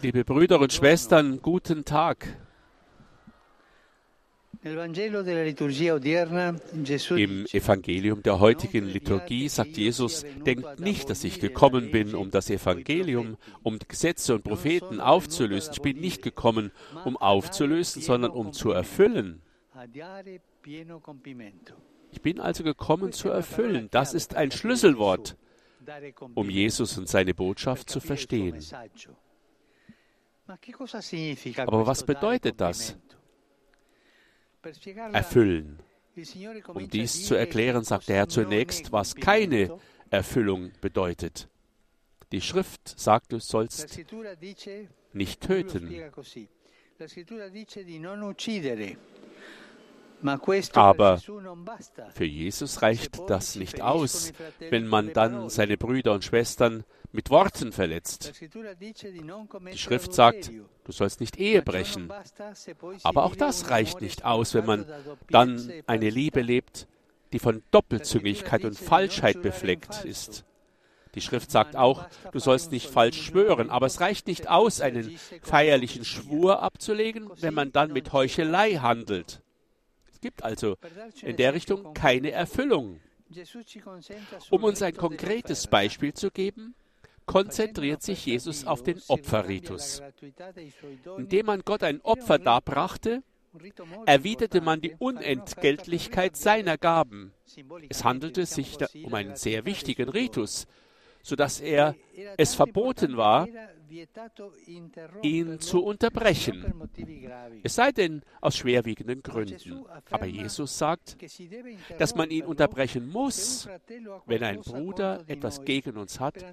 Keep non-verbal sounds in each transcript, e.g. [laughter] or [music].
Liebe Brüder und Schwestern, guten Tag. Im Evangelium der heutigen Liturgie sagt Jesus, denkt nicht, dass ich gekommen bin, um das Evangelium, um Gesetze und Propheten aufzulösen. Ich bin nicht gekommen, um aufzulösen, sondern um zu erfüllen. Ich bin also gekommen zu erfüllen. Das ist ein Schlüsselwort, um Jesus und seine Botschaft zu verstehen. Aber was bedeutet das? Erfüllen. Um dies zu erklären, sagt der Herr zunächst, was keine. Erfüllung bedeutet. Die Schrift sagt, du sollst nicht töten. Aber. Für Jesus reicht das nicht aus, wenn man dann seine Brüder und Schwestern mit Worten verletzt. Die Schrift sagt, du sollst nicht Ehe brechen. Aber auch das reicht nicht aus, wenn man da dann e eine Liebe lebt, die von Doppelzüngigkeit und Falschheit befleckt ist. Die Schrift sagt auch, du sollst nicht falsch schwören, aber es reicht nicht aus, einen feierlichen Schwur abzulegen, wenn man dann mit Heuchelei handelt. Gibt also in der Richtung keine Erfüllung. Um uns ein konkretes. Beispiel zu geben, konzentriert sich Jesus auf den Opferritus. Indem man Gott ein Opfer darbrachte, erwiderte man die Unentgeltlichkeit seiner Gaben. Es handelte sich um einen sehr wichtigen Ritus, sodass er es verboten war, ihn zu unterbrechen. Es sei denn aus schwerwiegenden Gründen. Aber Jesus sagt, dass man ihn unterbrechen muss, wenn ein Bruder etwas gegen uns hat,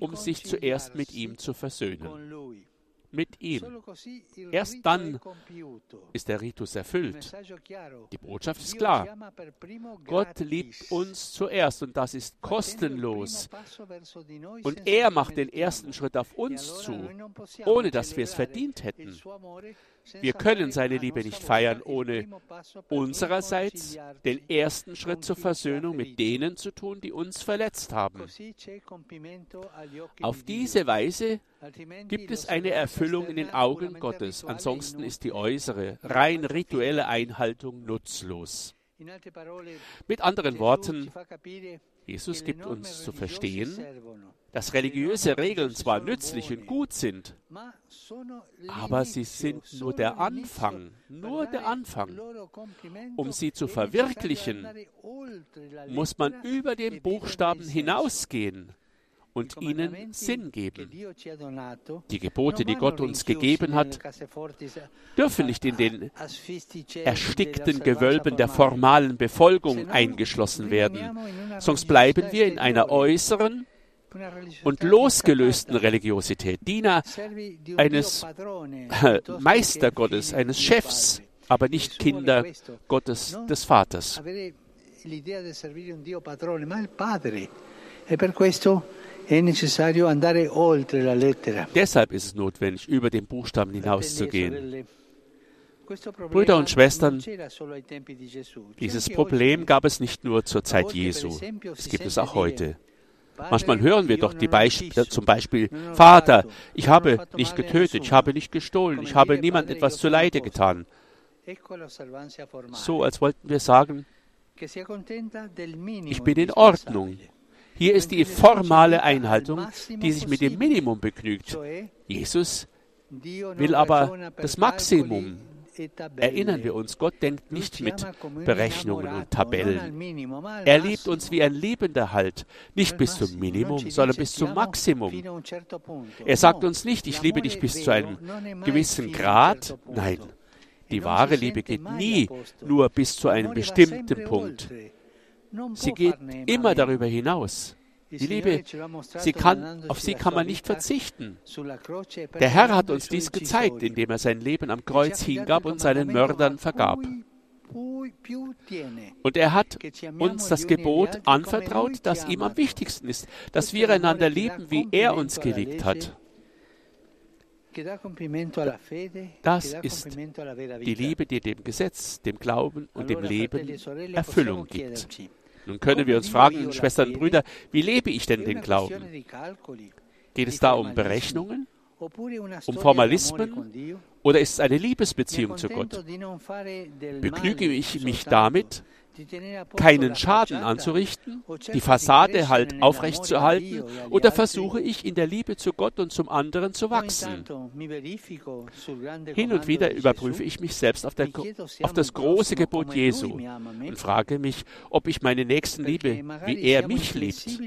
um sich zuerst mit ihm zu versöhnen. Mit ihm. Erst dann ist der Ritus erfüllt. Die Botschaft ist klar. Gott liebt uns zuerst und das ist kostenlos. Und er macht den ersten Schritt auf uns zu, ohne dass wir es verdient hätten. Wir können seine Liebe nicht feiern, ohne unsererseits den ersten Schritt zur Versöhnung mit denen zu tun, die uns verletzt haben. Auf diese Weise gibt es eine Erfüllung in den Augen Gottes, ansonsten ist die äußere, rein rituelle Einhaltung nutzlos. Mit anderen Worten, Jesus gibt uns zu verstehen, dass religiöse Regeln zwar nützlich und gut sind, aber sie sind nur der Anfang, nur der Anfang. Um sie zu verwirklichen, muss man über den Buchstaben hinausgehen und ihnen Sinn geben. Die Gebote, die Gott uns gegeben hat, dürfen nicht in den erstickten Gewölben der formalen Befolgung eingeschlossen werden, sonst bleiben wir in einer äußeren und losgelösten Religiosität, Diener eines [laughs] Meistergottes, eines Chefs, aber nicht Kinder Gottes des Vaters. l'idea di servire un Dio padrone, ma il Padre. E per questo Deshalb ist es notwendig, über den Buchstaben hinauszugehen. Brüder und Schwestern, Dieses Problem gab es nicht nur zur Zeit Jesu, es gibt es auch heute. Manchmal hören wir doch die Beispiele, zum Beispiel, Vater, ich habe nicht getötet, ich habe nicht gestohlen, ich habe niemand etwas zuleide getan. Ecco l'osservanza formale, So als wollten wir sagen, ich bin in Ordnung. Hier ist die formale Einhaltung, die sich mit dem Minimum begnügt. Jesus will aber das Maximum. Erinnern wir uns, Gott denkt nicht mit Berechnungen und Tabellen. Er liebt uns wie ein Liebender halt, nicht bis zum. Minimum, sondern bis "Ti zum Maximum. fino a un certo punto". Er sagt uns nicht, ich liebe dich bis zu einem gewissen Grad. Nein, die wahre Liebe geht nie nur bis zu einem bestimmten Punkt. Sie geht immer darüber hinaus. Die Liebe, sie kann, auf sie kann man nicht verzichten. e Der Herr hat uns dies gezeigt, indem er sein Leben am Kreuz hingab und seinen Mördern vergab. Und er hat uns das agli Gebot anvertraut, das ihm am wichtigsten ist, dass wir einander lieben, wie er uns geliebt hat. che dà compimento alla fede, Das ist Die. Liebe, die dem Gesetz, dem Glauben und dem e Leben sorelle, Erfüllung gibt. Nun können wir uns fragen, Schwestern und Brüder, wie lebe ich denn den Glauben? Geht es da um Berechnungen, um Formalismen oder ist es eine Liebesbeziehung zu Gott? Begnüge ich mich damit, keinen Schaden anzurichten, die Fassade halt aufrechtzuerhalten, oder versuche ich in der Liebe zu Gott und zum anderen zu wachsen? Hin und wieder überprüfe ich mich selbst auf, der, auf das große Gebot Jesu und frage mich, ob ich meine Nächsten liebe, wie er mich liebt.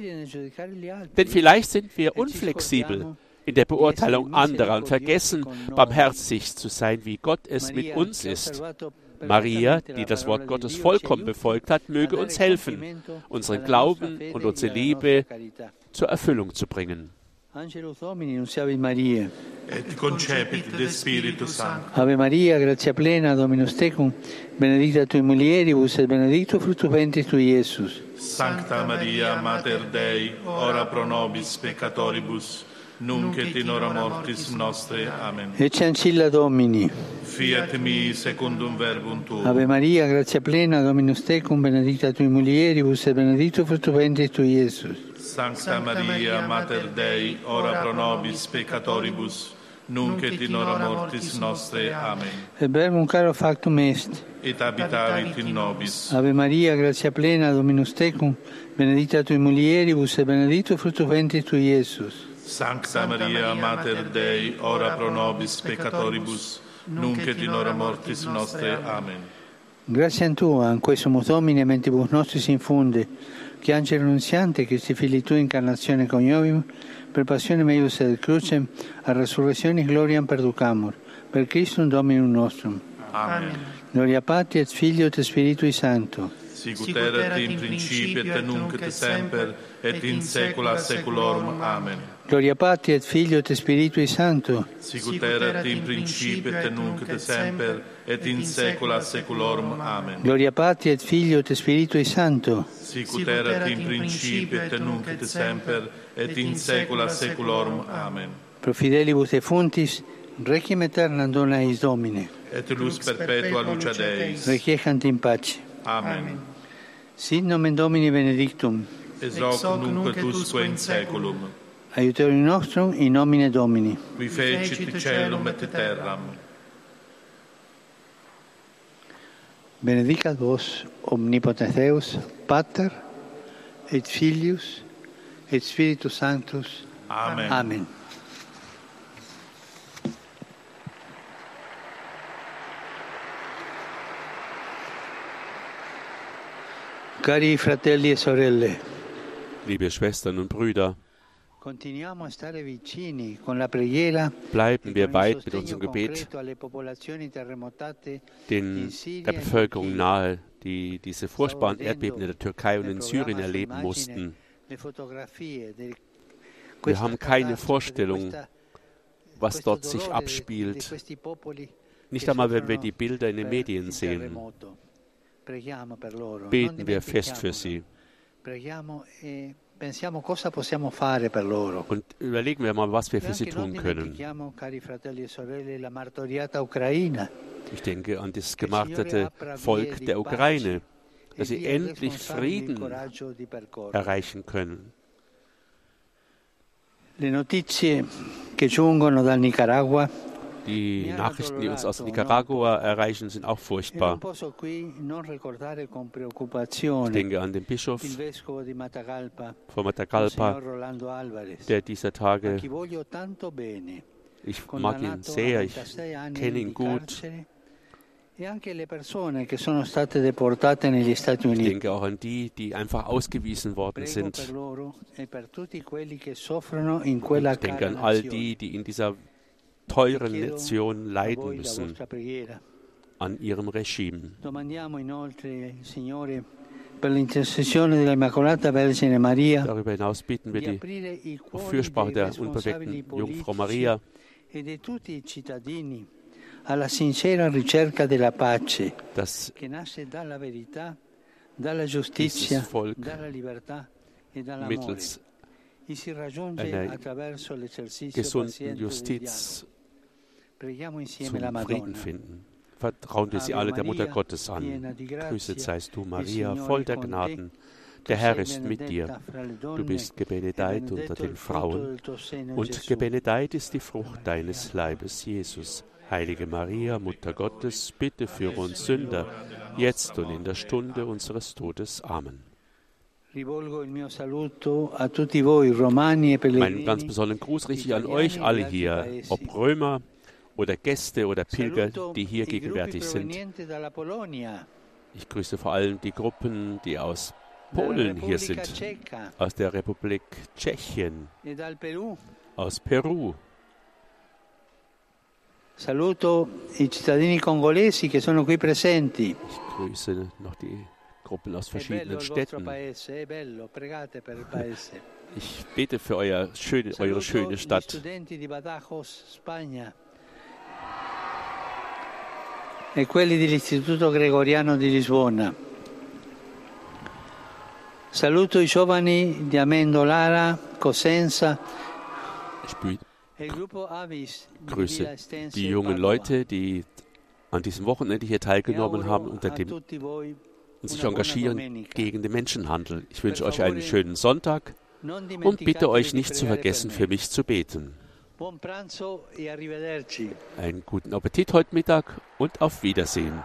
Denn vielleicht sind wir unflexibel in der Beurteilung anderer und vergessen, barmherzig zu sein, wie Gott es mit uns ist. Maria, die das Wort Gottes vollkommen befolgt hat, möge uns helfen, unseren Glauben und unsere Liebe zur Erfüllung zu bringen. Angelus Domini, nunciavit Maria. Et concepit de Spiritu Sancto. Ave Maria, gratia plena, Dominus tecum, benedicta tui mulieribus et benedictus fructus ventris tui, Iesus. Sancta Maria, Mater Dei, ora pro nobis peccatoribus, nunc et in hora mortis nostre. Amen. Ecce ancilla Domini. Fiat mi secundum verbum tuum. Ave Maria, gratia plena, Dominus tecum, benedicta tui mulieribus et benedictus fructus ventris tui, Iesus. Sancta Maria, Mater Dei, ora pro nobis peccatoribus, nunc et in hora mortis nostre. Amen. Et verbum caro factum est. Et habitavit in nobis. Ave Maria, gratia plena, Dominus tecum, benedicta tui mulieribus et benedictus fructus ventris tui, Iesus. Sancta Maria, Mater Dei, ora pro nobis peccatoribus, nunc et in hora mortis nostre. Amen. Grazie a Tua, in questo Domine, mentibus nostris infunde, che angelo annunziante, Cristi fili Tua, incarnazione coniovim, per passione meius et crucem, a resurrezione gloriam perducamur, per Christum Dominum nostrum. Amen. Gloria Patri et Filio et Spiritui Sancto. Sicut erat in principio et nunc et semper et in saecula saeculorum. Amen. Gloria Patri et Filio et Spiritui Sancto. Sicut erat in principio et nunc et semper et in saecula saeculorum. Amen. Gloria Patri et Filio et Spiritui Sancto. Sicut erat in principio et nunc et semper et in saecula saeculorum. Amen. Pro fidelibus defuntis, requiem aeternam dona eis Domine. Et luz perpetua luce Deis. Requiescant in pace. Amen. Sit nomen Domini benedictum. Es hoc nunc et usque in saeculum. Aiuterium nostrum in nomine Domini. Qui fecit celum et terram. Benedicat vos omnipotens Deus, Pater et Filius et Spiritus Sanctus. Amen. Amen. Cari fratelli e sorelle, Liebe Schwestern und Brüder, bleiben e wir weit mit unserem Gebet den, der Bevölkerung nahe, die diese furchtbaren Erdbeben in der Türkei und in Syrien erleben mussten. Wir haben keine Vorstellung, was dort sich abspielt. Nicht einmal, wenn wir die Bilder in den Medien sehen. Beten wir fest für sie. Und überlegen wir mal, was wir für sie tun können. Ich denke an das gemarterte Volk der Ukraine, dass sie endlich Frieden erreichen können. Le notizie che giungono dal Nicaragua Die Nachrichten, die uns aus Nicaragua erreichen, sind auch furchtbar. Ich denke an den Bischof von Matagalpa, der dieser Tage, ich mag ihn sehr, ich 26 anni kenne ihn gut. e Ich denke auch an die, die einfach ausgewiesen worden sind. e Ich denke an all die, die in dieser teuren a leiden müssen an ihrem Regime. Darüber hinaus bitten wir di die Fürsprache der unbewegten Jungfrau Maria, e alla sincera ricerca della pace dass che nasce dalla verità, dalla giustizia, dalla libertà e dall'amore. mittels e si raggiunge einer attraverso l'esercizio gesunden paziente del Justiz zum Frieden finden. Vertrauen wir sie alle der Mutter Gottes an. Grüßet seist du, Maria, voll der. Gnaden. Der Herr ist mit dir. Du bist gebenedeit unter den Frauen und gebenedeit ist die Frucht deines Leibes, Jesus. Heilige Maria, Mutter Gottes, bitte für uns Sünder, jetzt und in der Stunde unseres Todes. Amen. E Meinen ganz besonderen Gruß richte ich an euch alle hier, ob Römer oder Gäste oder Pilger, die hier gegenwärtig sind. Ich grüße vor allem die Gruppen, die aus Polen hier sind, aus der Republik Tschechien, e aus Peru. Ich grüße noch die Gruppen aus verschiedenen Städten. Ich bete für euer schöne, eure schöne Stadt. E quelli dell'Istituto Gregoriano di Lisbona. Saluto i giovani di Amendolara, Cosenza. Ich grüße die jungen Leute, die an diesem Wochenende hier teilgenommen haben unter dem und sich engagieren gegen den Menschenhandel. Ich wünsche euch einen schönen Sonntag und bitte euch nicht zu vergessen, für mich zu beten. E einen guten Appetit heute Mittag und auf Wiedersehen.